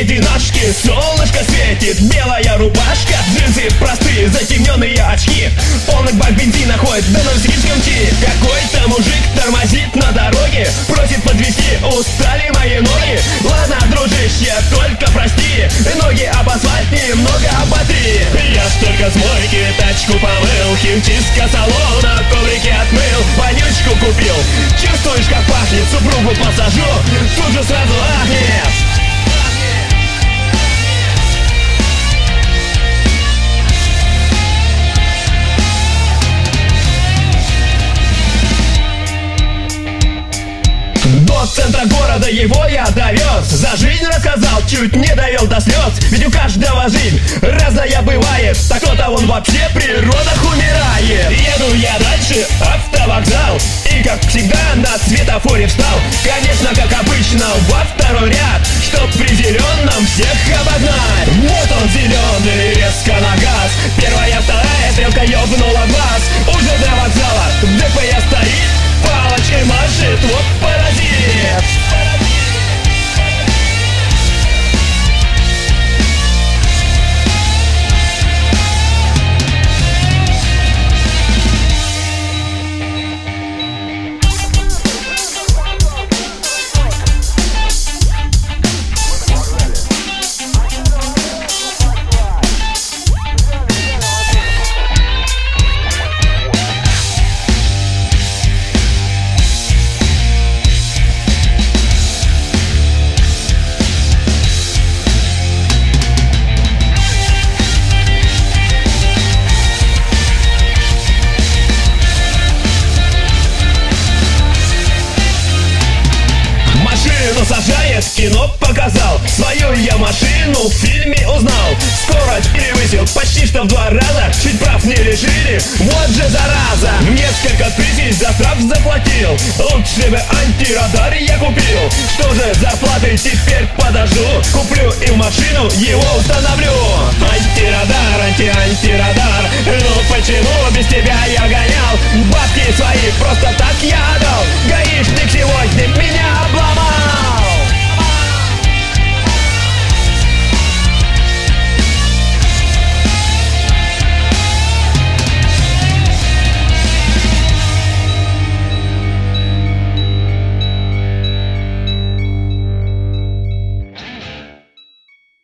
единашки Солнышко светит, белая рубашка Джинсы простые, затемненные очки. Полный бак бензина ходит в новосибирском ти Какой-то мужик тормозит на дороге Просит подвести, устали мои ноги. Ладно, дружище, только прости Ноги об асфальт немного оботри. Я ж только с мойки тачку помыл Химчистка салона, коврики отмыл Вонючку купил. Чувствуешь, как пахнет, супругу посажу Тут же сразу До центра города его я довез. За жизнь рассказал, чуть не довел до слез. Ведь у каждого жизнь разная бывает. Так кто-то он вообще при родах умирает. Еду я дальше, автовокзал. И как всегда на светофоре встал. Конечно, как обычно, во второй ряд. Чтоб при зеленом всех обогнать. Вот он зеленый, резко на газ. Первая, вторая стрелка ёбнула глаз кино показал. Свою я машину в фильме узнал. Скорость превысил почти что в два раза. Чуть прав не лишили, вот же зараза! Несколько тысяч за штраф заплатил. Лучше бы антирадар я купил. Что же зарплаты теперь подожду? Куплю и машину его установлю. Антирадар, анти-антирадар. Ну почему